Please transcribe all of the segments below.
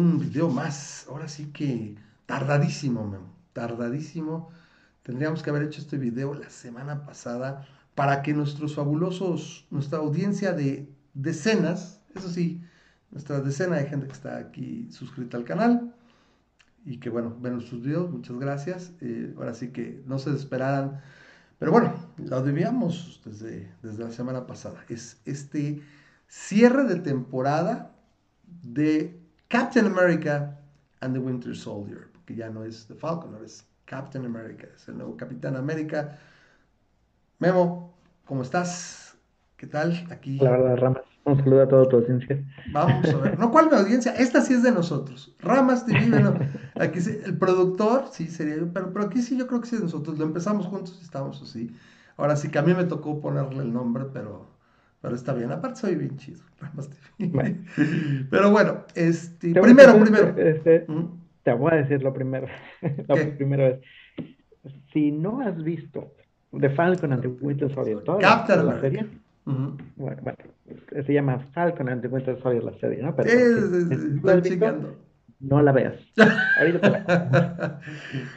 Un video más. Ahora sí que tardadísimo, Memo. Tardadísimo. Tendríamos que haber hecho este video la semana pasada para que nuestros fabulosos, nuestra audiencia de decenas, eso sí, nuestra decena de gente que está aquí suscrita al canal y que bueno, ven nuestros videos, muchas gracias. Eh, ahora sí que no se esperaran, pero bueno, lo debíamos desde, desde la semana pasada. Es este cierre de temporada de Captain America and the Winter Soldier, porque ya no es The Falcon, ahora es Captain America, es el nuevo Capitán América. Memo, ¿cómo estás? ¿Qué tal? Aquí. La verdad, Ramas. Un saludo a toda tu audiencia. Vamos a ver. No, ¿cuál mi audiencia? Esta sí es de nosotros. Ramas TV, bueno, aquí sí, el productor, sí sería yo, pero, pero aquí sí yo creo que sí es de nosotros. Lo empezamos juntos y estamos así. Ahora sí que a mí me tocó ponerle el nombre, pero, pero está bien. Aparte soy bien chido. Pero bueno, este, primero, primero. Este, Te voy a decir lo primero. lo primero es, si no has visto The Falcon and the Winter Soldier, toda Captain la, serie, bueno, bueno, se llama Falcon and the Winter Soldier la serie, ¿no? Pero es, si no la veas. Ahorita te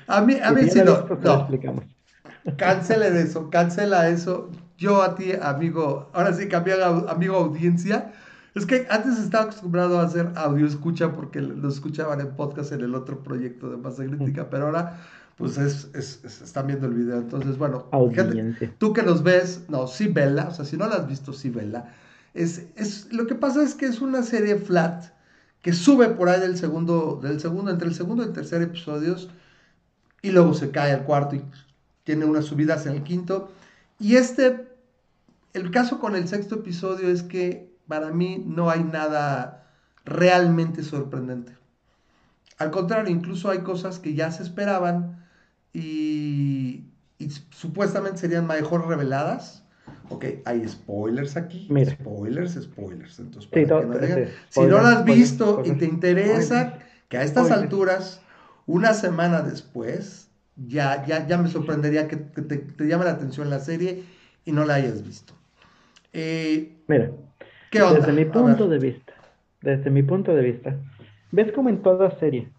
a mí, a mí sí no. no. explicamos. Cancele eso, cancela eso. Yo a ti, amigo, ahora sí cambié amigo audiencia. Es que antes estaba acostumbrado a hacer audio escucha porque lo escuchaban en podcast en el otro proyecto de Masa Crítica, pero ahora pues es, es, están viendo el video. Entonces, bueno, tú que los ves, no, sí vela, o sea, si no la has visto, sí vela. Es, es, lo que pasa es que es una serie flat que sube por ahí del segundo, del segundo, entre el segundo y el tercer episodios, y luego se cae al cuarto y tiene unas subidas en el quinto. Y este, el caso con el sexto episodio es que para mí no hay nada realmente sorprendente. Al contrario, incluso hay cosas que ya se esperaban, y, supuestamente serían mejor reveladas. Ok, hay spoilers aquí. Spoilers, spoilers. Entonces, si no lo has visto y te interesa que a estas alturas, una semana después, ya, ya, ya me sorprendería que, te, llame la atención la serie y no la hayas visto. Eh, Mira, desde mi punto de vista, desde mi punto de vista, ves como en toda serie,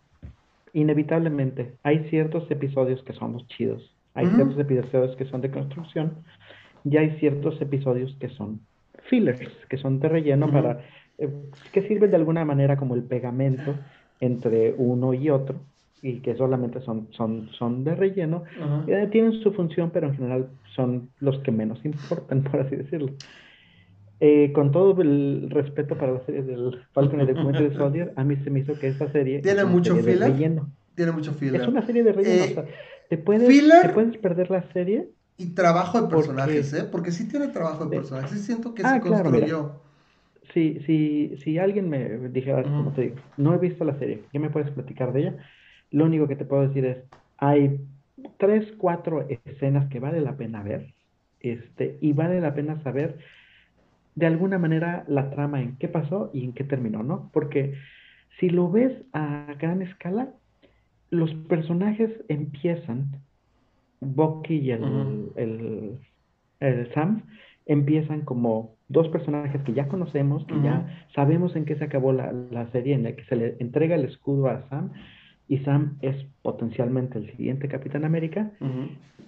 inevitablemente hay ciertos episodios que son los chidos, hay ciertos episodios que son de construcción y hay ciertos episodios que son fillers, que son de relleno para eh, que sirven de alguna manera como el pegamento entre uno y otro y que solamente son, son, son de relleno, eh, tienen su función, pero en general son los que menos importan, por así decirlo. Eh, con todo el respeto para la serie del Falcon y el de Soldier, a mí se me hizo que esta serie tiene mucho filler. Tiene mucho filler. Es una serie de relleno. Eh, te, puedes, te puedes perder la serie. Y trabajo de personajes, ¿eh? Porque sí tiene trabajo de personajes. Sí siento que ah, se construyó. si, si, si alguien me dijera, como te digo, no he visto la serie, ¿qué me puedes platicar de ella? Lo único que te puedo decir es, hay tres, cuatro escenas que vale la pena ver, este, y vale la pena saber de alguna manera la trama en qué pasó y en qué terminó, ¿no? Porque si lo ves a gran escala, los personajes empiezan, Bucky y el, Sam, empiezan como dos personajes que ya conocemos, que ya sabemos en qué se acabó la, la, serie, en la que se le entrega el escudo a Sam y Sam es potencialmente el siguiente Capitán América.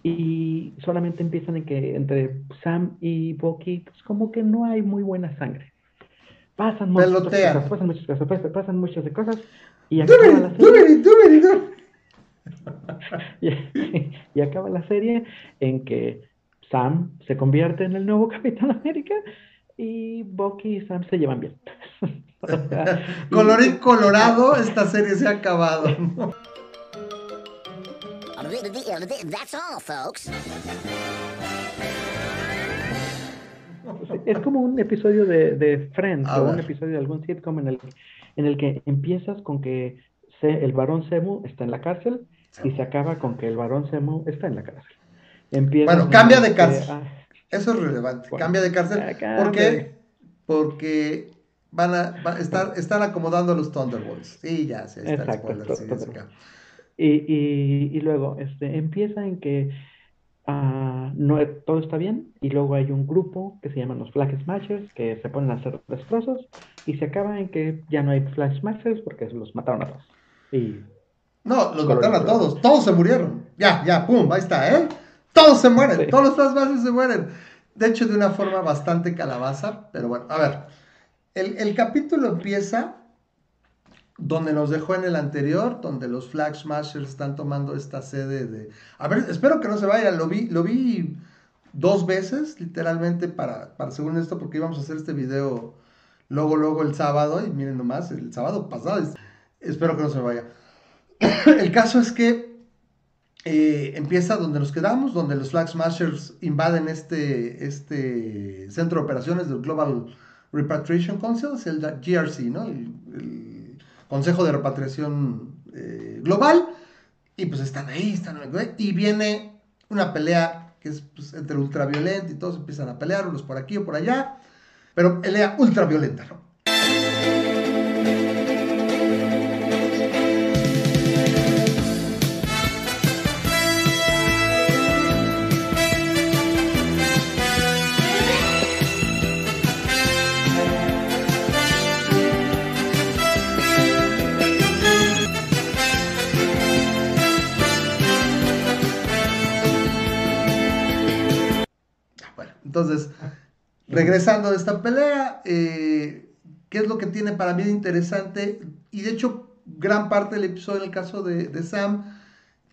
Y solamente empiezan en que entre Sam y Bucky, pues como que no hay muy buena sangre. Pasan muchas cosas, pasan muchas cosas, pasan muchas cosas. Y acaba la serie. y, acaba la serie en que Sam se convierte en el nuevo Capitán América y Bucky y Sam se llevan bien. Colorín colorado, esta serie se ha acabado. Es como un episodio de, de Friends o un episodio de algún sitcom en el, en el que empiezas con que el varón Semu está en la cárcel y se acaba con que el varón Semu está en la cárcel. bueno, cambia de cárcel. Ah, Eso es relevante. cambia de cárcel. ¿Por qué? Porque van a, estar, están acomodando los Thunderbolts. Sí, ya, se está y, y, y, luego este, empieza en que ah, no, todo está bien y luego hay un grupo que se llaman los Flag Smashers que se ponen a hacer destrozos y se acaba en que ya no hay Flag Smashers porque los mataron a todos. Y no, los mataron a todos, todos se murieron. Ya, ya, pum, ahí está, ¿eh? Todos se mueren, todos los Flag Smashers se mueren. De hecho, de una forma bastante calabaza, pero bueno, a ver. El, capítulo empieza donde nos dejó en el anterior, donde los Flag Smashers están tomando esta sede de... A ver, espero que no se vaya, lo vi, lo vi dos veces, literalmente, para, para según esto, porque íbamos a hacer este video luego, luego el sábado, y miren nomás, el sábado pasado, espero que no se vaya. el caso es que eh, empieza donde nos quedamos, donde los Flag Smashers invaden este, este centro de operaciones del Global Repatriation Council, es el GRC, ¿no? el Consejo de Repatriación eh, Global, y pues están ahí, están y viene una pelea que es pues, entre ultraviolenta y todos empiezan a pelear, unos por aquí o por allá, pero pelea ultraviolenta, ¿no? Entonces, regresando de esta pelea, eh, ¿qué es lo que tiene para mí de interesante? Y de hecho, gran parte del episodio en el caso de, Sam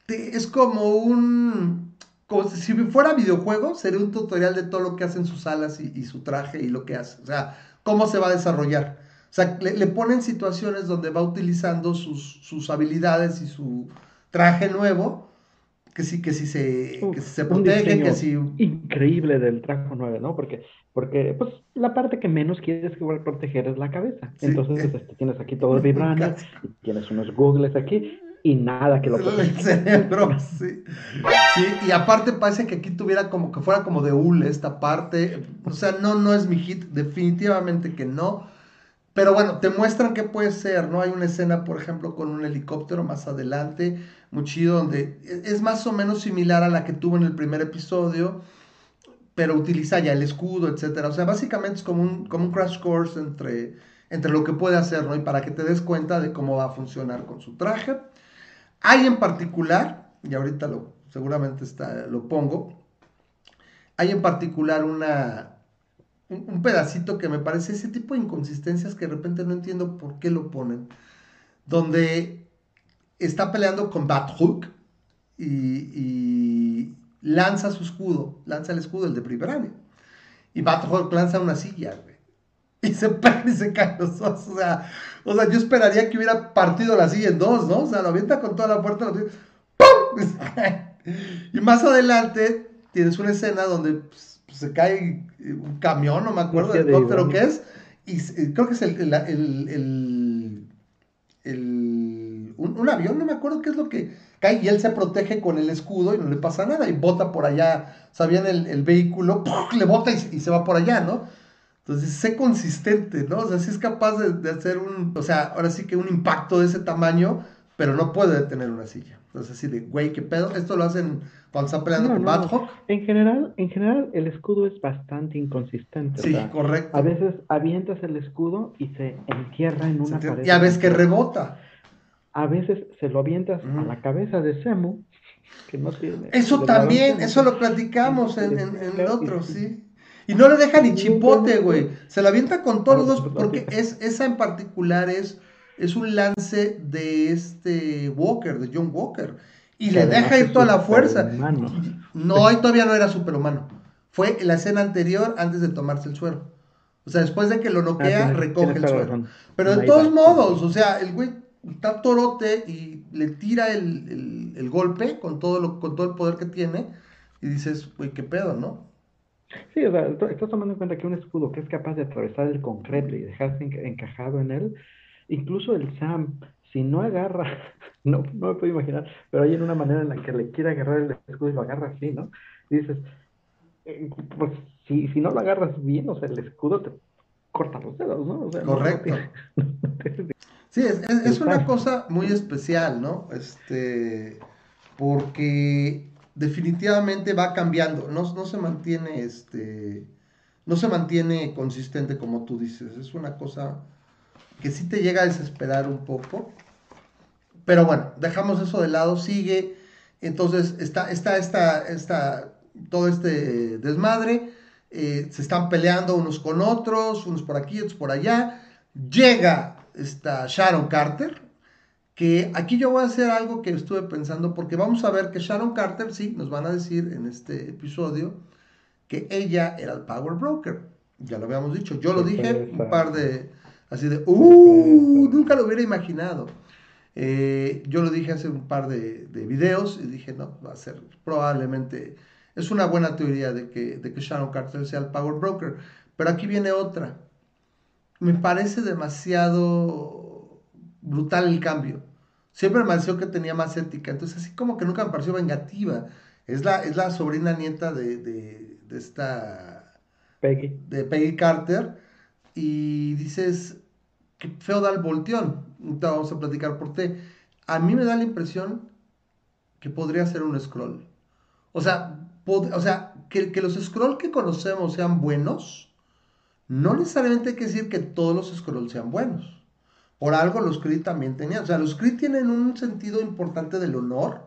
es como un... Como si fuera videojuego, sería un tutorial de todo lo que hacen sus alas y, su traje y lo que hace. O sea, cómo se va a desarrollar. O sea, le, ponen situaciones donde va utilizando sus, sus habilidades y su traje nuevo que sí, que sí se, que se protege, que sí. Increíble del trajo 9, ¿no? Porque, porque pues, la parte que menos quieres proteger es la cabeza. Entonces, este, tienes aquí todo vibrando, tienes unos googles aquí, y nada que lo El cerebro, sí. sí. Y aparte parece que aquí tuviera como que fuera como de hule esta parte. O sea, no, no es mi hit, definitivamente que no. Pero bueno, te muestran que puede ser, ¿no? Hay una escena, por ejemplo, con un helicóptero más adelante, muy chido, donde e, es más o menos similar a la que tuvo en el primer episodio, pero utiliza ya el escudo, etcétera. O sea, básicamente es como un, como un crash course entre, entre lo que puede hacer, ¿no? Y para que te des cuenta de cómo va a funcionar con su traje. Hay en particular, y ahorita lo, seguramente está, lo pongo, hay en particular una, un, pedacito que me parece ese tipo de inconsistencias que de repente no entiendo por qué lo ponen. Donde está peleando con Bathook y, y lanza su escudo, lanza el escudo, el de Primerania. Y Bathook lanza una silla, Y se pega y se cae los dos. O sea, o sea, yo esperaría que hubiera partido la silla en dos, ¿no? O sea, lo avienta con toda la fuerza, lo ¡pum! Y más adelante tienes una escena donde pues, se cae un camión, no me acuerdo de lo que es, y creo que es el, el, el, un, avión, no me acuerdo qué es lo que cae, y él se protege con el escudo y no le pasa nada, y bota por allá, sabían el, el vehículo, le bota y, se va por allá, ¿no? Entonces, sé consistente, ¿no? O sea, si es capaz de, de hacer un, o sea, ahora sí que un impacto de ese tamaño, pero no puede detener una silla. Entonces, así de, güey, ¿qué pedo? Esto lo hacen cuando están peleando con no, En general, en general, el escudo es bastante inconsistente. Sí, correcto. A veces avientas el escudo y se entierra en una pared. Y a veces que rebota. A veces se lo avientas a la cabeza de Semu, que no tiene. Eso también, eso lo platicamos en, en, el otro, sí. Y no le deja ni chipote, güey. Se lo avienta con todos los dos, porque es, esa en particular es es un lance de este Walker, de John Walker. Y le deja ir toda la fuerza. No, ahí todavía no era superhumano. Fue la escena anterior antes de tomarse el suero. O sea, después de que lo noquea, ah, recoge el suero. Pero de todos modos, o sea, el güey está torote y le tira el, golpe con todo, lo, con todo el poder que tiene. Y dices, güey, qué pedo, ¿no? Sí, o sea, estás tomando en cuenta que un escudo que es capaz de atravesar el concreto y dejarse encajado en él, Incluso el Sam, si no agarra, no, no me puedo imaginar, pero hay en una manera en la que le quiere agarrar el escudo y lo agarra así, ¿no? Y dices, eh, pues si, si no lo agarras bien, o sea, el escudo te corta los dedos, ¿no? Correcto. sí, es, es, una cosa muy especial, ¿no? Este, porque definitivamente va cambiando, no, no se mantiene este no se mantiene consistente como tú dices, es una cosa que sí te llega a desesperar un poco. Pero bueno, dejamos eso de lado, sigue. Entonces está, está, está, está todo este desmadre. Eh, se están peleando unos con otros, unos por aquí, otros por allá. Llega esta Sharon Carter, que aquí yo voy a hacer algo que estuve pensando, porque vamos a ver que Sharon Carter, sí, nos van a decir en este episodio, que ella era el Power Broker. Ya lo habíamos dicho. Yo lo dije un par de, así de, ¡uh! Nunca lo hubiera imaginado. Eh, yo lo dije hace un par de, de, videos y dije, no, va a ser probablemente, es una buena teoría de que, de que Sharon Carter sea el Power Broker. Pero aquí viene otra. Me parece demasiado brutal el cambio. Siempre me pareció que tenía más ética. Entonces, así como que nunca me pareció vengativa. Es la, es la sobrina nieta de, de, de esta... Peggy. De Peggy Carter. Y dices, qué feo da el volteón. Ahorita vamos a platicar por qué. A mí me da la impresión que podría ser un scroll. O sea, o sea que, que los scroll que conocemos sean buenos, no necesariamente hay que decir que todos los scrolls sean buenos. Por algo los Kree también tenían. O sea, los Kree tienen un sentido importante del honor.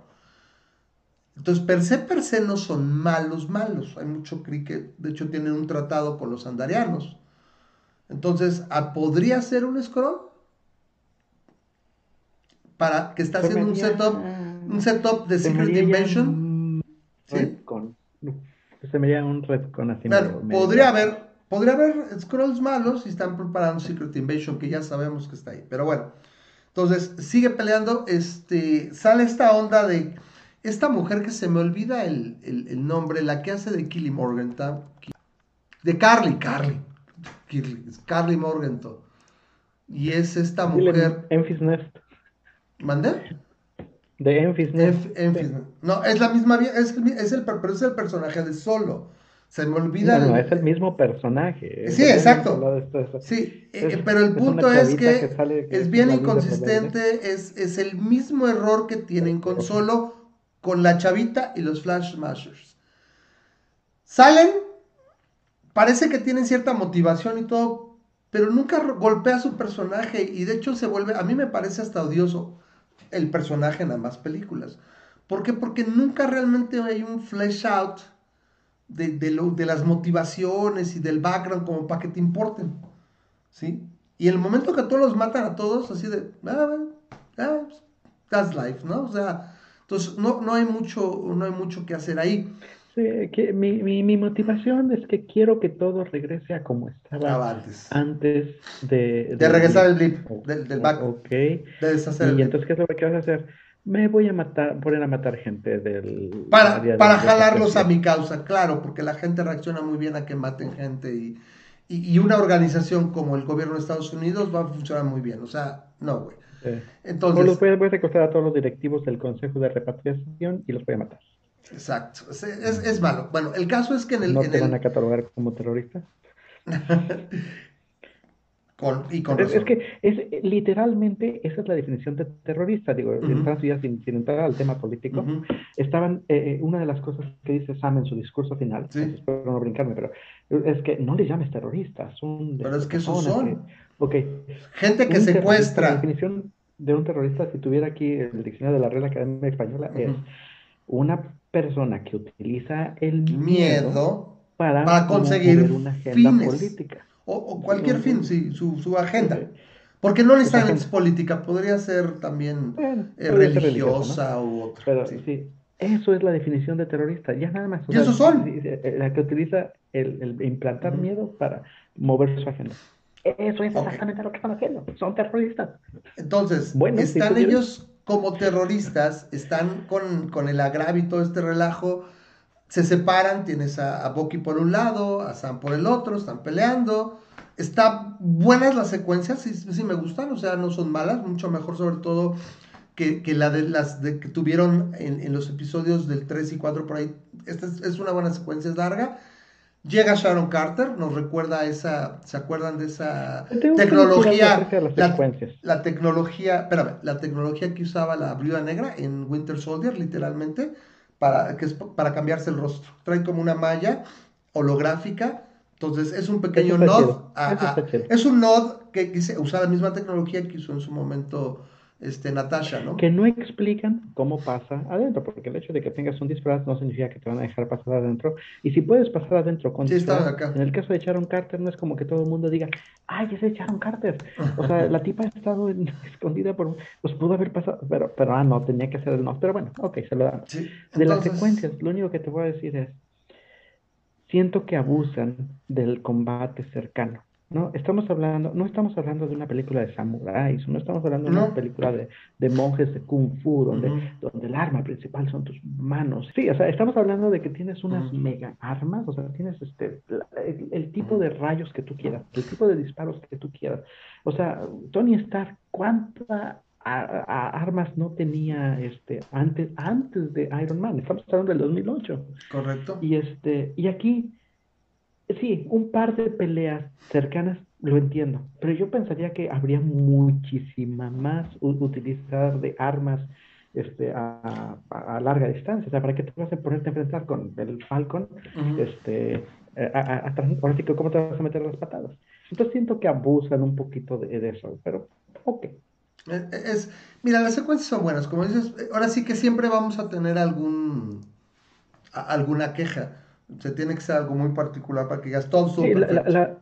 Entonces, per se, per se no son malos, malos. Hay mucho Kree que, de hecho, tienen un tratado con los andarianos. Entonces, ¿podría ser un scroll? Para que está haciendo un setup, un setup de Secret Invasion. ¿Sí? Se me llama un retcon así. podría haber, podría haber scrolls malos y están preparando Secret Invasion, que ya sabemos que está ahí. Pero bueno. Entonces, sigue peleando. Este, sale esta onda de esta mujer que se me olvida el, el, nombre, la que hace de Killy Morgenthau. De Carly, Carly. Carly Morgenthau. Y es esta mujer. Enfys Nest. ¿Mandé? De Enfys Nest. No, es la misma. Es, es, el, pero es el personaje de solo. Se me olvida. No, es el mismo personaje. Sí, exacto. Sí, eh, pero el punto es que, es bien inconsistente. Es, es el mismo error que tienen con solo, con la chavita y los Flash Smashers. Salen parece que tienen cierta motivación y todo, pero nunca golpea su personaje y de hecho se vuelve, a mí me parece hasta odioso el personaje en ambas películas. ¿Por qué? Porque nunca realmente hay un flesh out de, de las motivaciones y del background como para que te importen. ¿Sí? Y el momento que todos los matan a todos, así de, ah, ah, that's life, ¿no? O sea, entonces no, no, hay mucho, no hay mucho que hacer ahí que mi, mi, mi, motivación es que quiero que todo regrese a como estaba antes. antes de, de, regresar el blip, del, del back. Ok. De deshacer y entonces, ¿qué es lo que vas a hacer? Me voy a matar, poner a matar gente del... Para, para jalarlos a mi causa, claro, porque la gente reacciona muy bien a que maten gente y, y, y una organización como el gobierno de Estados Unidos va a funcionar muy bien. O sea, no, güey. Entonces... Los voy, voy a recostar a todos los directivos del Consejo de Repatriación y los voy a matar. Exacto, es, es, malo. Bueno, el caso es que en el... ¿No te van a catalogar como terrorista? con, y con es, que es literalmente esa es la definición de terrorista, digo, sin, entrar al tema político, estaban, eh, eh, una de las cosas que dice Sam en su discurso final, espero no brincarme, pero es que no les llames terroristas, son... Pero es que esos son. okay. Gente que secuestra. La definición de un terrorista, si tuviera aquí el diccionario de la Real Academia Española, es una persona que utiliza el miedo, para, conseguir una agenda política. O, cualquier fin, sí, su, su agenda. Porque no necesariamente es política, podría ser también eh, religiosa u otra. Pero sí. eso es la definición de terrorista, ya nada más. ¿Y esos son? Eh, la que utiliza el, implantar miedo para mover su agenda. Eso es exactamente lo que están haciendo. Son terroristas. Entonces, están ellos como terroristas, están con, el agravio y todo este relajo, se separan, tienes a, a Bucky por un lado, a Sam por el otro, están peleando. Están buenas las secuencias, sí, sí, me gustan, o sea, no son malas, mucho mejor sobre todo que, la de las de, que tuvieron en, los episodios del 3 y 4 por ahí. Esta es, una buena secuencia, es larga. Llega Sharon Carter, nos recuerda esa, ¿se acuerdan de esa tecnología? La, la, tecnología, espérame, la tecnología que usaba la Viuda Negra en Winter Soldier, literalmente, para, que es para cambiarse el rostro. Trae como una malla holográfica. Entonces es un pequeño nod. es un nod que quise usar la misma tecnología que usó en su momento este, Natasha, ¿no? Que no explican cómo pasa adentro, porque el hecho de que tengas un disfraz no significa que te van a dejar pasar adentro. Y si puedes pasar adentro con sí, acá. en el caso de Sharon Carter no es como que todo el mundo diga, ay, ese es Sharon Carter. O sea, la tipa ha estado escondida por, pues pudo haber pasado, pero, pero ah, no, tenía que ser el no. Pero bueno, ok, se lo dan. de las secuencias, lo único que te voy a decir es, siento que abusan del combate cercano. No, estamos hablando, no estamos hablando de una película de samuráis, no estamos hablando de una película de, de, monjes de kung fu, donde, donde el arma principal son tus manos. Sí, o sea, estamos hablando de que tienes unas mega armas, o sea, tienes este, el, tipo de rayos que tú quieras, el tipo de disparos que tú quieras. O sea, Tony Stark, ¿cuánta armas no tenía este antes antes de Iron Man? Estamos hablando del 2008. Correcto. Y este, y aquí Sí, un par de peleas cercanas lo entiendo, pero yo pensaría que habría muchísima más utilizar de armas este, a, larga distancia. O sea, ¿para qué te vas a ponerte a enfrentar con el Falcon? este, a, ahora sí que cómo te vas a meter las patadas. Entonces siento que abusan un poquito de, eso, pero ok. E, e, es, mira, las secuencias son buenas, como dices, ahora sí que siempre vamos a tener algún alguna queja se tiene que ser algo muy particular para que ya todo sí, la,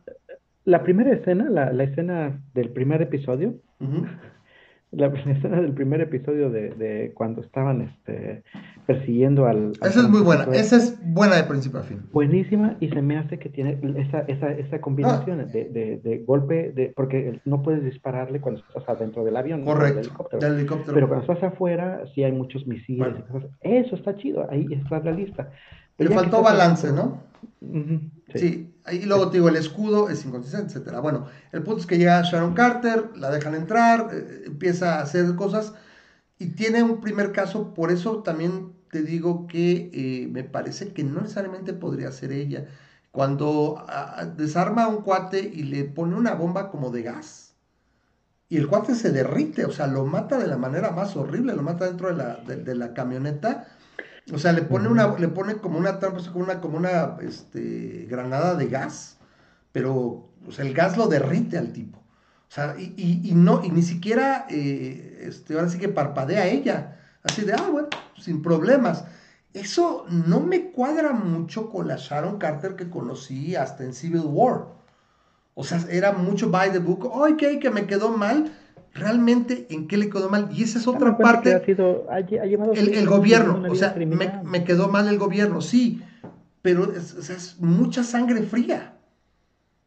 la, primera escena, la, escena del primer episodio, la escena del primer episodio de, de cuando estaban este, persiguiendo al... esa es muy buena, esa es buena de principio a fin. Buenísima y se me hace que tiene esa, esa, esa combinación ah. de, de, de, golpe, de, porque no puedes dispararle cuando estás adentro del avión. Correcto, del helicóptero. Pero cuando estás afuera sí hay muchos misiles y cosas. Eso está chido, ahí está la lista. Le faltó balance, ¿no? sí. Y luego te digo, el escudo es inconsistente, etcétera. Bueno, el punto es que llega Sharon Carter, la dejan entrar, eh, empieza a hacer cosas y tiene un primer caso, por eso también te digo que eh, me parece que no necesariamente podría ser ella. Cuando desarma a un cuate y le pone una bomba como de gas, y el cuate se derrite, o sea, lo mata de la manera más horrible, lo mata dentro de la, de la camioneta o sea, le pone una, le pone como una trampa, como una, como una este, granada de gas, pero o sea, el gas lo derrite al tipo. O sea, y, y, no, y ni siquiera, eh, este, ahora sí que parpadea ella. Así de, ah, bueno, sin problemas. Eso no me cuadra mucho con la Sharon Carter que conocí hasta en Civil War. O sea, era mucho by the book. Ay, que, que me quedó mal realmente en qué le quedó mal. Y esa es otra parte. Ha sido, ha, llevado el, gobierno, o sea, me, quedó mal el gobierno, sí, pero es, mucha sangre fría.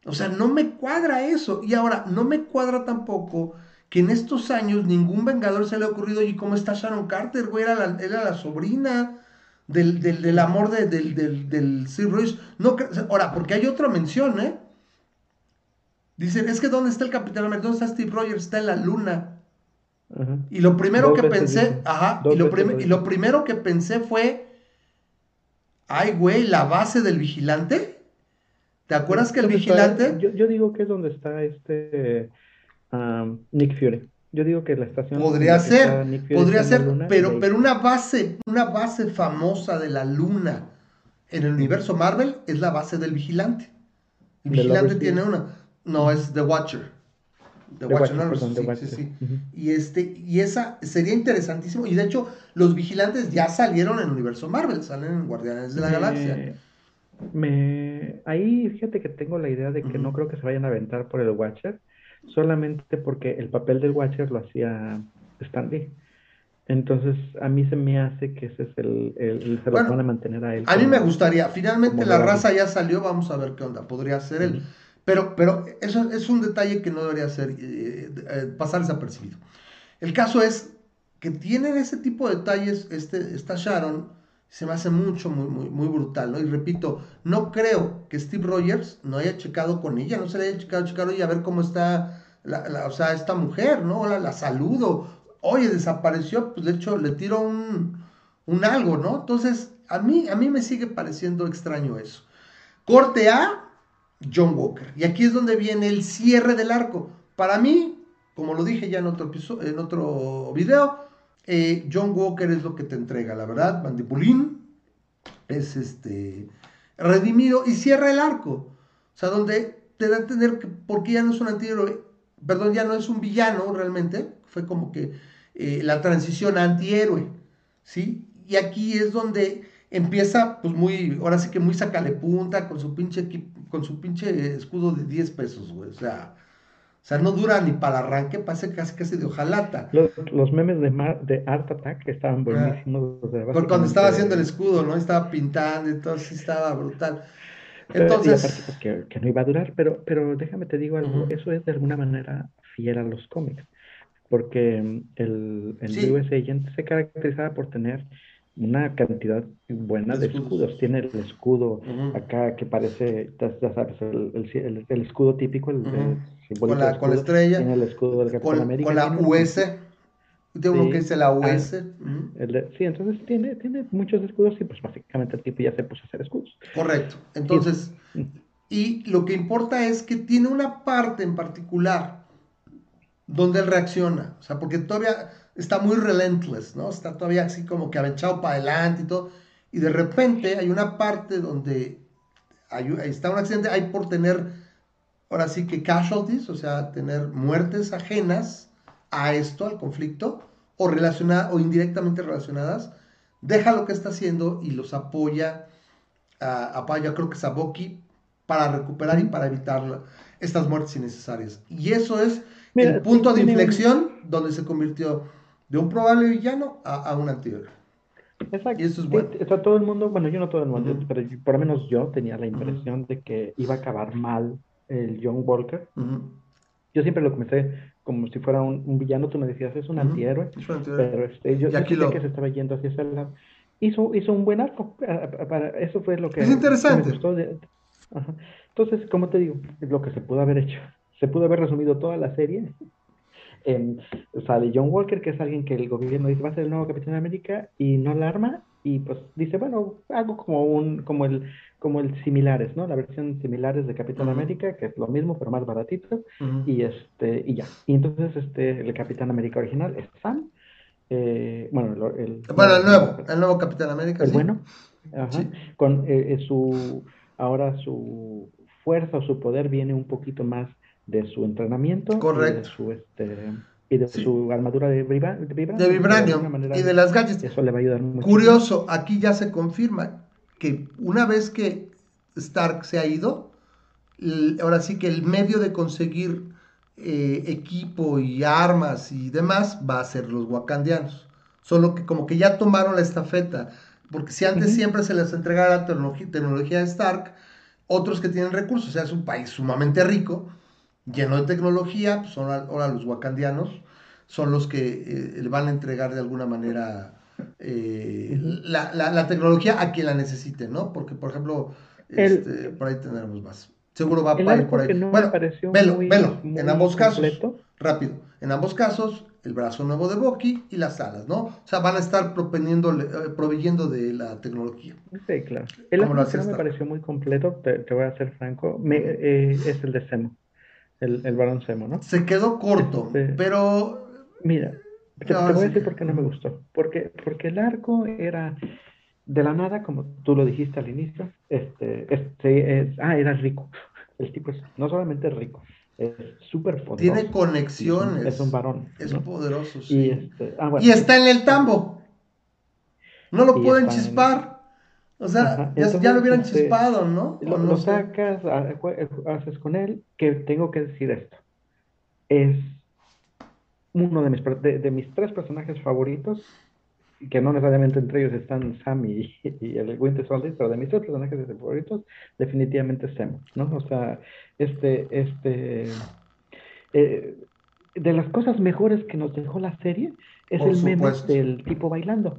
O sea, no me cuadra eso. Y ahora, no me cuadra tampoco que en estos años ningún vengador se le ha ocurrido, ¿y cómo está Sharon Carter, güey? Era la, era la sobrina del, del, amor de, del, del, del Sir Royce. No, ahora, porque hay otra mención, ¿eh? Dicen, es que ¿dónde está el Capitán América? ¿Dónde está Steve Rogers? Está en la luna. Y lo primero que pensé, ajá, y lo, y lo, primero que pensé fue, ay, güey, la base del vigilante. ¿Te acuerdas que el vigilante? yo, digo que es donde está este Nick Fury. Yo digo que la estación. Podría ser, podría ser, pero, pero una base, una base famosa de la luna en el universo Marvel es la base del vigilante. El vigilante tiene una. No, es The Watcher. The, Watcher, no, sí, sí, sí. Y, este, y esa sería interesantísimo. Y de hecho, los vigilantes ya salieron en el universo Marvel, salen en Guardianes de la Galaxia. Me... Ahí fíjate que tengo la idea de que no creo que se vayan a aventar por el Watcher, solamente porque el papel del Watcher lo hacía Stanley. Entonces, a mí se me hace que ese es el, el, se lo van a mantener a él. A mí me gustaría, finalmente la raza ya salió, vamos a ver qué onda, podría ser él. Pero, pero eso es un detalle que no debería ser, eh, eh, pasar desapercibido. El caso es que tienen ese tipo de detalles, este, esta Sharon, se me hace mucho, muy, muy, brutal, ¿no? Y repito, no creo que Steve Rogers no haya checado con ella, no se le haya checado, checado y a ver cómo está, la, o sea, esta mujer, ¿no? La, la saludo, oye, desapareció, pues de hecho le tiro un, un algo, ¿no? Entonces, a mí, a mí me sigue pareciendo extraño eso. Corte A, John Walker. Y aquí es donde viene el cierre del arco. Para mí, como lo dije ya en otro, en otro video, eh, John Walker es lo que te entrega, la verdad, Mandipulín, es este redimido y cierra el arco. O sea, donde te da a entender que porque ya no es un antihéroe, perdón, ya no es un villano realmente, fue como que eh, la transición antihéroe, ¿sí? Y aquí es donde empieza, pues muy, ahora sí que muy sacale punta con su pinche, con su pinche escudo de 10 pesos, güey, o sea, o sea, no dura ni para el arranque, pasa casi casi de hojalata. Los, los memes de, de Art Attack estaban buenísimos. Por cuando estaba haciendo el escudo, ¿no? Estaba pintando, entonces estaba brutal. Entonces... Pues, que, que, no iba a durar, pero, pero déjame te digo algo, eso es de alguna manera fiel a los cómics, porque mm, el, el US Agent se caracterizaba por tener una cantidad buena de escudos. Tiene el escudo acá que parece, ya sabes, el, el, escudo típico, el, con, la, con la estrella. Tiene el escudo del Capitán América. Con la US. Tiene uno que dice la US. Ah, sí, entonces tiene, tiene muchos escudos y pues básicamente el tipo ya se puso a hacer escudos. Correcto. Entonces, y lo que importa es que tiene una parte en particular donde él reacciona. O sea, porque todavía está muy relentless, ¿no? Está todavía así como que aventado para adelante y todo. Y de repente hay una parte donde hay, está un accidente, hay por tener, ahora sí que casualties, o sea, tener muertes ajenas a esto, al conflicto, o relacionadas, o indirectamente relacionadas, deja lo que está haciendo y los apoya, apoya, creo que es a Bucky, para recuperar y para evitar estas muertes innecesarias. Y eso es el punto de inflexión donde se convirtió de un probable villano a, un antihéroe. Exacto. Y eso es bueno. todo el mundo, bueno, yo no todo el mundo, pero por lo menos yo tenía la impresión de que iba a acabar mal el John Walker. Yo siempre lo comencé como si fuera un, villano, tú me decías, es un antihéroe, pero este, yo, aquí que se estaba yendo hacia ese lado. Hizo, hizo un buen arco, para, eso fue lo que... Es interesante. Entonces, como te digo, es lo que se pudo haber hecho. Se pudo haber resumido toda la serie sale John Walker, que es alguien que el gobierno dice va a ser el nuevo Capitán de América y no la arma y pues dice, bueno, algo como un como el como el similares, ¿no? La versión similares de Capitán América, que es lo mismo pero más baratito y este y ya. Y entonces este el Capitán América original es Sam. Eh, bueno, el, bueno, el nuevo, el nuevo Capitán América. El bueno, con eh, eh, su ahora su fuerza o su poder viene un poquito más de su entrenamiento. Correcto. Y de su, este, y de su armadura de, vibra, de vibranio. y de las gadgets. Eso le va a ayudar mucho. Curioso, aquí ya se confirma que una vez que Stark se ha ido, ahora sí que el medio de conseguir eh, equipo y armas y demás va a ser los wakandianos. Solo que como que ya tomaron la estafeta. Porque si antes siempre se les entregara tecnología, tecnología de Stark, otros que tienen recursos, o sea, es un país sumamente rico, lleno de tecnología, pues son ahora los wakandianos, son los que eh, le van a entregar de alguna manera eh, la, tecnología a quien la necesite, ¿no? Porque, por ejemplo, este, por ahí tendremos más. Seguro va a ir por ahí. bueno, velo, velo. en ambos casos, rápido, en ambos casos, el brazo nuevo de Boki y las alas, ¿no? O sea, van a estar eh, proveyendo de la tecnología. Sí, claro. El no me pareció muy completo, te, voy a ser franco, es el de Semo el, el Barón Semo, ¿no? Se quedó corto, este, pero... Mira, te, voy a decir por qué no me gustó. Porque, porque el arco era de la nada, como tú lo dijiste al inicio, este, este es, ah, era rico. El tipo es no solamente rico, es súper poderoso. Tiene conexiones. Es un varón. Es poderoso, sí. Y, este, ah, y está en el tambo. No lo pueden chispar. O sea, ya, lo hubieran este, chispado, ¿no? Lo, sacas, haces con él, que tengo que decir esto. Es uno de mis, de, mis tres personajes favoritos, que no necesariamente entre ellos están Sam y, el Winter Soldier, pero de mis tres personajes favoritos, definitivamente Sam, ¿no? O sea, este, este, eh, de las cosas mejores que nos dejó la serie es el meme del tipo bailando.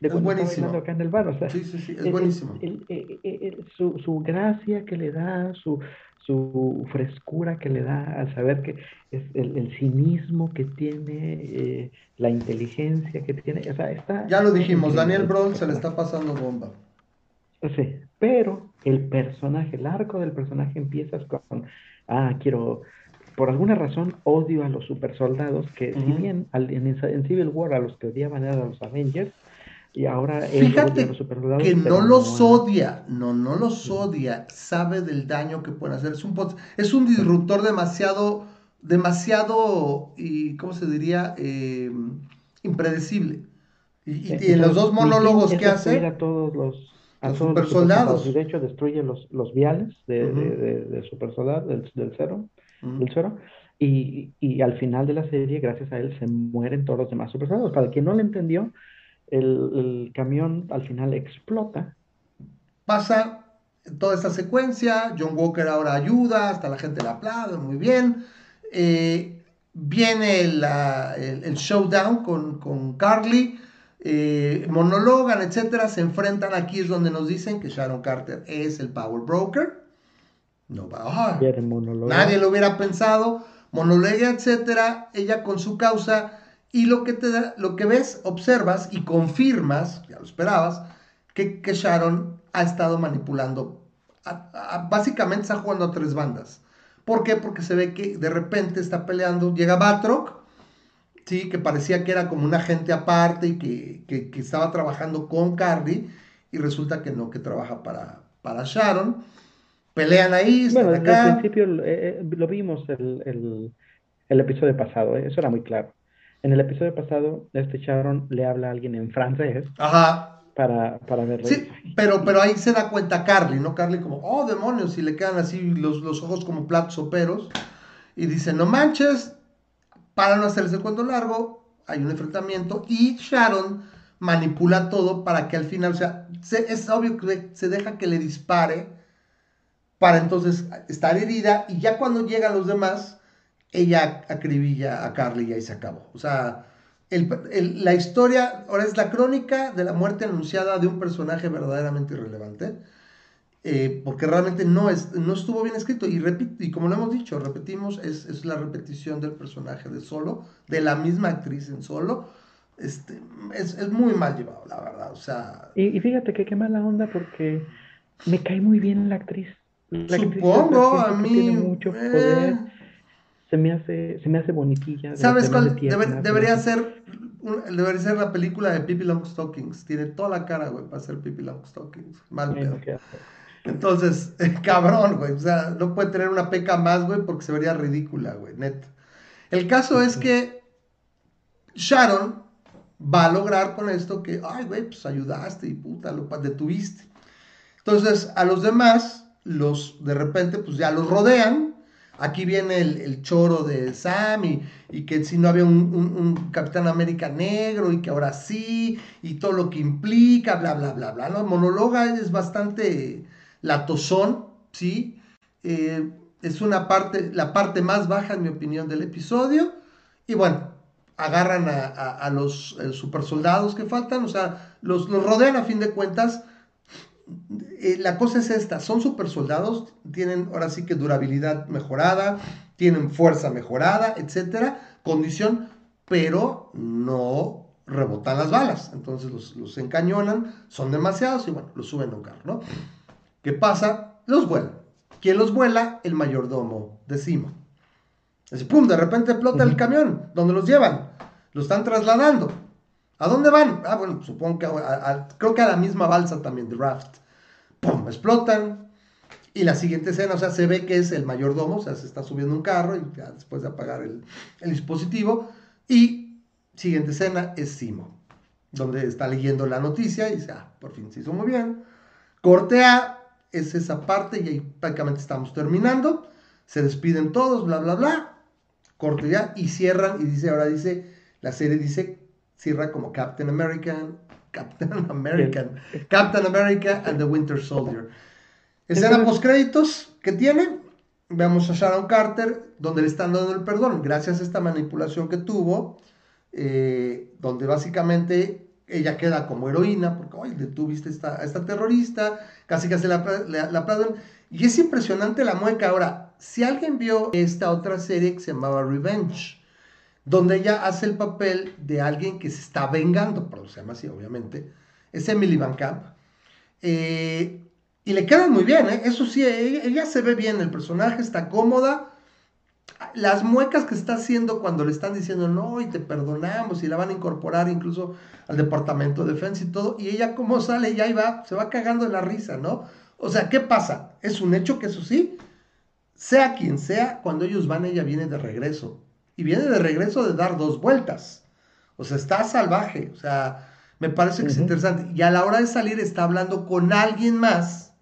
Es buenísimo. Acá en el bar, o sea, sí, sí, sí, es buenísimo. su, su, gracia que le da, su, su frescura que le da al saber que es el, el cinismo que tiene, eh, la inteligencia que tiene, o sea, está... Ya lo dijimos, Daniel Brown se le está pasando bomba. Sí, pero el personaje, el arco del personaje empieza con, ah, quiero, por alguna razón odio a los super soldados, que si bien en, Civil War a los que odiaban eran a los Avengers, y ahora Fíjate los que no los odia, no, no los odia, sabe del daño que pueden hacer. Es un, es un disruptor demasiado, demasiado, y ¿cómo se diría? Eh, impredecible. Y, en los dos monólogos que hace... A todos los, a super soldados. Y de hecho destruye los, los viales de, de, super soldados, del, del cero, del cero. Y, y, al final de la serie, gracias a él, se mueren todos los demás super soldados. Para quien no lo entendió, el, camión al final explota. Pasa toda esta secuencia, John Walker ahora ayuda, hasta la gente le aplaude, muy bien. Eh, viene el, el, showdown con, con Carly, eh, monologan, etcétera, se enfrentan aquí es donde nos dicen que Sharon Carter es el Power Broker. No va, nadie lo hubiera pensado, monologa, etcétera, ella con su causa y lo que, te da, lo que ves, observas y confirmas, ya lo esperabas, que, Sharon ha estado manipulando. básicamente está jugando a tres bandas. ¿Por qué? Porque se ve que de repente está peleando, llega Batroc, ¿sí? que parecía que era como un agente aparte y que, estaba trabajando con Carly, y resulta que no, que trabaja para, para Sharon. Pelean ahí, bueno, desde el principio eh, eh, lo vimos el, el episodio pasado, ¿eh? eso era muy claro. En el episodio pasado, este Sharon le habla a alguien en francés. Ajá. Para, para ver. Sí, pero, pero ahí se da cuenta Carly, ¿no? Carly como, oh, demonios, y le quedan así los, los ojos como platos soperos. Y dice, no manches, para no hacerse el cuento largo, hay un enfrentamiento y Sharon manipula todo para que al final, o sea, es obvio que se deja que le dispare para entonces estar herida y ya cuando llegan los demás, ella acribilla a Carly y ahí se acabó. O sea, la historia ahora es la crónica de la muerte anunciada de un personaje verdaderamente irrelevante. Eh, porque realmente no, es, no estuvo bien escrito. Y, y como lo hemos dicho, repetimos, es, la repetición del personaje de Solo, de la misma actriz en Solo. Este, es, muy mal llevado, la verdad. O sea, y, fíjate que qué mala onda porque me cae muy bien la actriz. supongo, a mí. Tiene mucho poder. Eh, se me hace, se me hace bonitilla. ¿Sabes cuál? debería ser debería ser la película de Pippi Longstockings. Tiene toda la cara, güey, para ser Pippi Longstockings. Mal pedo. Entonces, cabrón, güey. O sea, no puede tener una peca más, güey, porque se vería ridícula, güey, net. El caso es que Sharon va a lograr con esto que, ay, güey, pues ayudaste y puta, lo detuviste. Entonces, a los demás, los de repente, pues ya los rodean Aquí viene el, choro de Sam y, que si no había un, Capitán América negro y que ahora sí, y todo lo que implica, bla, bla, bla, bla. ¿no? Monologa es bastante latosón, ¿sí? Eh, es una parte, la parte más baja, en mi opinión, del episodio. Y bueno, agarran a, los eh, super soldados que faltan, o sea, los, los rodean a fin de cuentas eh, la cosa es esta, son super soldados, tienen ahora sí que durabilidad mejorada, tienen fuerza mejorada, etcétera, condición, pero no rebotan las balas. Entonces los, encañonan, son demasiados y bueno, los suben a un carro, ¿no? ¿Qué pasa? Los vuelan. ¿Quién los vuela? El mayordomo de Simo. Así, pum, de repente explota el camión. ¿Dónde los llevan? Lo están trasladando. ¿A dónde van? Ah, bueno, supongo que creo que a la misma balsa también de Raft. ¡Pum! Explotan. Y la siguiente escena, o sea, se ve que es el mayordomo, o sea, se está subiendo un carro y ya después de apagar el, dispositivo. Y siguiente escena es Simo, donde está leyendo la noticia y dice, ah, por fin se hizo muy bien. Corte A, es esa parte y ahí prácticamente estamos terminando. Se despiden todos, bla, bla, bla. Corte ya y cierran y dice, ahora dice, la serie dice cierra como Captain American, Captain American, Captain America and the Winter Soldier. Escena post créditos que tiene, vemos a Sharon Carter, donde le están dando el perdón, gracias a esta manipulación que tuvo, eh, donde básicamente ella queda como heroína, porque, oye, detuviste esta, a esta terrorista, casi casi la, la, la aplauden, y es impresionante la mueca. Ahora, si alguien vio esta otra serie que se llamaba Revenge, donde ella hace el papel de alguien que se está vengando, pero se llama así, obviamente, es Emily Van Camp. Eh, y le quedan muy bien, ¿eh? eso sí, ella, se ve bien, el personaje está cómoda. Las muecas que está haciendo cuando le están diciendo no y te perdonamos y la van a incorporar incluso al departamento de defensa y todo, y ella como sale y ahí va, se va cagando de la risa, ¿no? O sea, ¿qué pasa? Es un hecho que eso sí, sea quien sea, cuando ellos van, ella viene de regreso. Y viene de regreso de dar dos vueltas. O sea, está salvaje. O sea, me parece que es interesante. Y a la hora de salir está hablando con alguien más.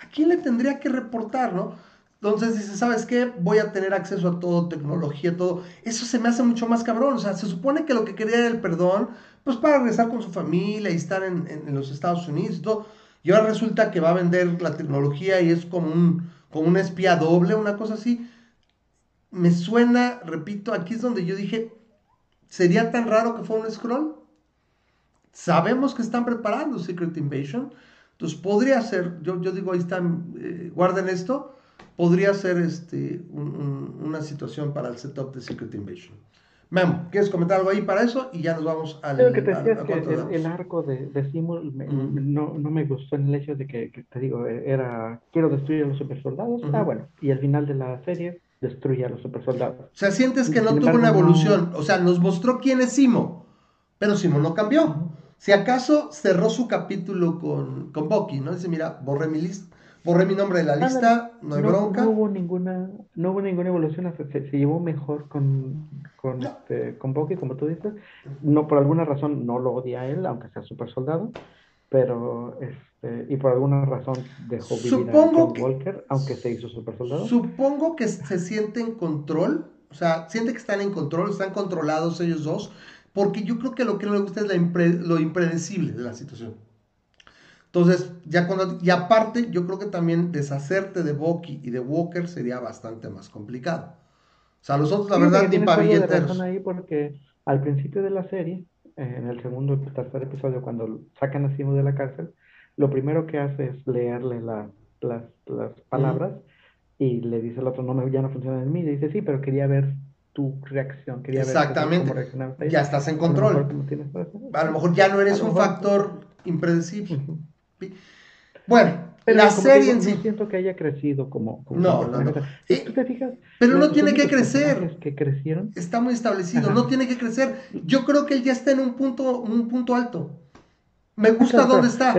¿A quién le tendría que reportar, no? Entonces dice, ¿sabes qué? Voy a tener acceso a todo, tecnología, todo. Eso se me hace mucho más cabrón. O sea, se supone que lo que quería era el perdón, pues para regresar con su familia y estar en, en los Estados Unidos y todo. Y ahora resulta que va a vender la tecnología y es como un, como un espía doble, una cosa así. Me suena, repito, aquí es donde yo dije, ¿sería tan raro que fuera un scroll? Sabemos que están preparando Secret Invasion. Entonces podría ser, yo, yo digo, ahí están, eh, guarden esto, podría ser este, una situación para el setup de Secret Invasion. Memo, ¿quieres comentar algo ahí para eso? Y ya nos vamos al. Creo que te decías que el, arco de, de Simul no, no, me gustó en el hecho de que, te digo, era quiero destruir a los supersoldados. Ah, bueno. Y al final de la serie, destruye a los supersoldados. O sea, sientes que no tuvo una evolución. O sea, nos mostró quién es Simo, pero Simo no cambió. Si acaso cerró su capítulo con, con Bucky, ¿no? Dice, mira, borré mi lista, borré mi nombre de la lista, no hay bronca. No hubo ninguna, no hubo ninguna evolución, se, se llevó mejor con, con, este, con Bucky, como tú dices. No, por alguna razón no lo odia a él, aunque sea super soldado, pero este, y por alguna razón dejó vivir a John Walker, aunque se hizo super soldado. Supongo que se siente en control, o sea, siente que están en control, están controlados ellos dos porque yo creo que lo que no le gusta es lo impredecible de la situación. Entonces, ya cuando, y aparte, yo creo que también deshacerte de Bucky y de Walker sería bastante más complicado. O sea, los otros, la verdad, ni pabilleteros. ahí porque al principio de la serie, en el segundo y tercer episodio, cuando sacan a Simo de la cárcel, lo primero que hace es leerle las, las palabras y le dice al otro, no, ya no funciona en mí. Le dice, sí, pero quería ver tu reacción. Quería Exactamente. ya estás en control. A lo mejor ya no eres un factor impredecible. Bueno, pero la serie en sí. siento que haya crecido como. no, no, no. ¿Tú te fijas? Pero no tiene que crecer. que crecieron? Está muy establecido, no tiene que crecer. Yo creo que él ya está en un punto, un punto alto. Me gusta dónde está.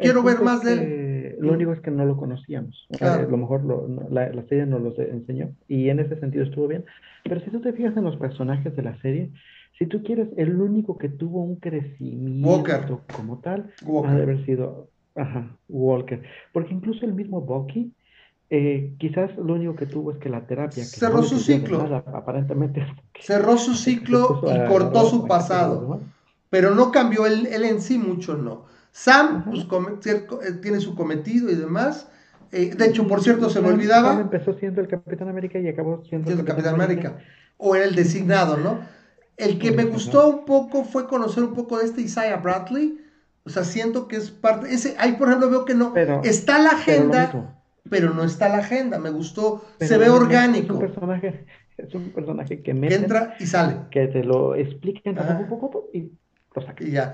Quiero ver más de él lo único es que no lo conocíamos. a lo mejor la, serie nos lo enseñó y en ese sentido estuvo bien. Pero si tú te fijas en los personajes de la serie, si tú quieres, el único que tuvo un crecimiento como tal ha de haber sido ajá, Walker. Porque incluso el mismo Bucky, eh, quizás lo único que tuvo es que la terapia. Cerró su ciclo. aparentemente. Cerró su ciclo y cortó su pasado. Pero no cambió él, él en sí mucho, no. Sam pues, eh, tiene su cometido y demás. Eh, de hecho, por cierto, se me olvidaba. Sam empezó siendo el Capitán América y acabó siendo, el Capitán, América. O era el designado, ¿no? El que me gustó un poco fue conocer un poco de este Isaiah Bradley. O sea, siento que es parte. Ese, ahí, por ejemplo, veo que no. está la agenda, pero, no está la agenda. Me gustó. se ve orgánico. Es un personaje, es un personaje que mete, entra y sale. Que te lo expliquen un poco y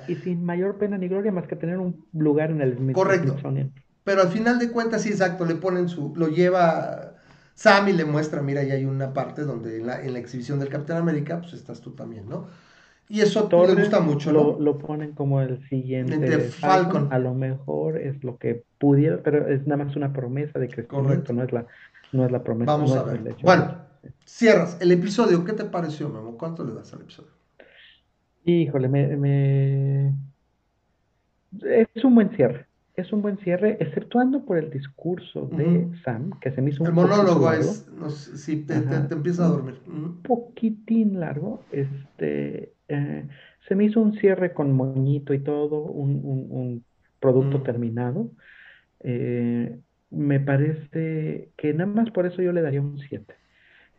y, sin mayor pena ni gloria más que tener un lugar en el Correcto. Pero al final de cuentas, sí, exacto, le ponen su, lo lleva Sam y le muestra, mira, ya hay una parte donde en la, en la exhibición del Capitán América, pues estás tú también, ¿no? Y eso le gusta mucho, ¿no? Lo, ponen como el siguiente Falcon. A lo mejor es lo que pudiera, pero es nada más una promesa de crecimiento, no es la, no es la promesa. Vamos a ver. Bueno, cierras el episodio. ¿Qué te pareció, Memo? ¿Cuánto le das al episodio? Híjole, me, es un buen cierre. Es un buen cierre, exceptuando por el discurso de Sam, que se me hizo un El monólogo es, si te, empieza a dormir. Un poquitín largo. Este, eh, se me hizo un cierre con moñito y todo, un, producto terminado. Eh, me parece que nada más por eso yo le daría un 7.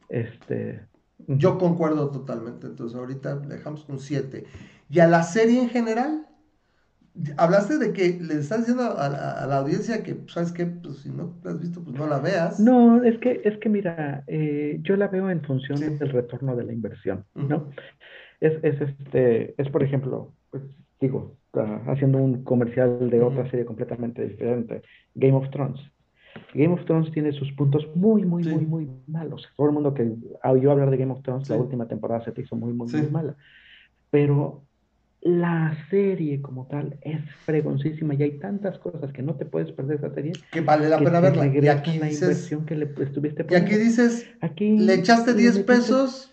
Este, yo concuerdo totalmente. Entonces, ahorita le dejamos un 7. Y a la serie en general, hablaste de que le estás diciendo a, la audiencia que, ¿sabes qué? Pues si no la has visto, pues no la veas. No, es que, es que mira, eh, yo la veo en función del retorno de la inversión, ¿no? Es, es, este, es por ejemplo, pues, digo, haciendo un comercial de otra serie completamente diferente, Game of Thrones. Game of Thrones tiene sus puntos muy, muy, muy, muy malos. Todo el mundo que oyó hablar de Game of Thrones, la última temporada se te hizo muy, muy, muy mala. Pero la serie como tal es fregoncísima y hay tantas cosas que no te puedes perder esa serie. Que vale la pena verla. Y aquí dices, que le estuviste y aquí dices, aquí, le echaste 10 pesos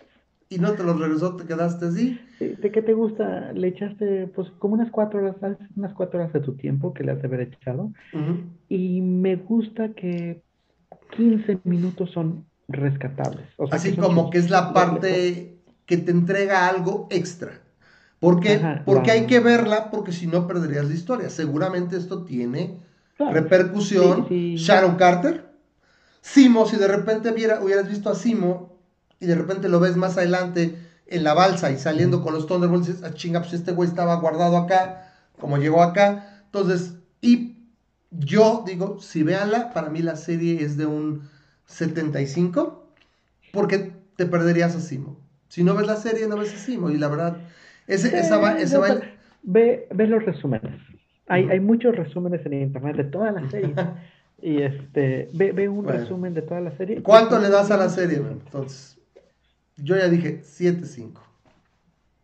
y no te los regresó, te quedaste así. ¿De qué te gusta? Le echaste pues como unas cuatro horas, unas cuatro horas de tu tiempo que le has de haber echado. Y me gusta que 15 minutos son rescatables. así como que es la parte que te entrega algo extra. ¿Por qué? porque hay que verla, porque si no perderías la historia. Seguramente esto tiene repercusión. Sharon Carter, Simo, si de repente hubieras visto a Simo y de repente lo ves más adelante en la balsa y saliendo con los Thunderbolts, dices, ah, chinga, pues este güey estaba guardado acá, como llegó acá. Entonces, y yo digo, si véanla, para mí la serie es de un 75, porque te perderías a Simo. Si no ves la serie, no ves a Simo. Y la verdad, ese, esa ese ve, ve, los resúmenes. Hay, hay muchos resúmenes en internet de toda la serie. y este, ve, ve un resumen de toda la serie. ¿Cuánto le das a la serie? Entonces, yo ya dije 7-5.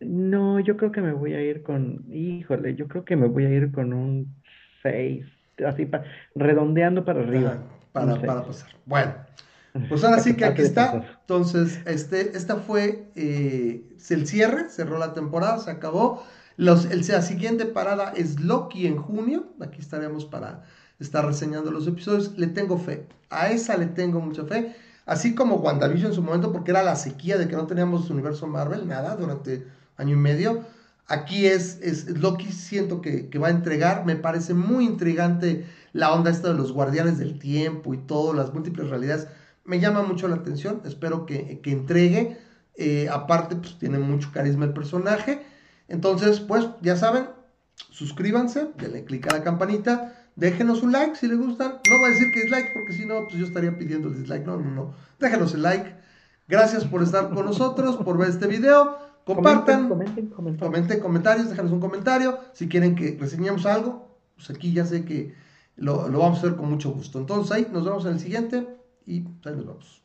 No, yo creo que me voy a ir con, híjole, yo creo que me voy a ir con un 6, así para, redondeando para arriba. para, para pasar. Bueno, pues ahora sí que aquí está. Entonces, este, esta fue eh, el cierre, cerró la temporada, se acabó. Los, el, la siguiente parada es Loki en junio. Aquí estaremos para estar reseñando los episodios. Le tengo fe. A esa le tengo mucha fe. Así como WandaVision en su momento, porque era la sequía de que no teníamos universo Marvel, nada, durante año y medio. Aquí es, es Loki, siento que, que va a entregar. Me parece muy intrigante la onda esta de los guardianes del tiempo y todo, las múltiples realidades me llama mucho la atención, espero que, entregue. Eh, aparte, pues tiene mucho carisma el personaje. Entonces, pues ya saben, suscríbanse, denle clic a la campanita, déjenos un like si les gustan. No voy a decir que dislike, porque si no, pues yo estaría pidiendo el dislike. No, no, no. Déjenos el like. Gracias por estar con nosotros, por ver este video. Compartan, comenten, comenten, comenten comentarios, déjanos un comentario. Si quieren que reseñemos algo, pues aquí ya sé que lo, lo vamos a hacer con mucho gusto. Entonces ahí nos vemos en el siguiente y ahí nos vamos.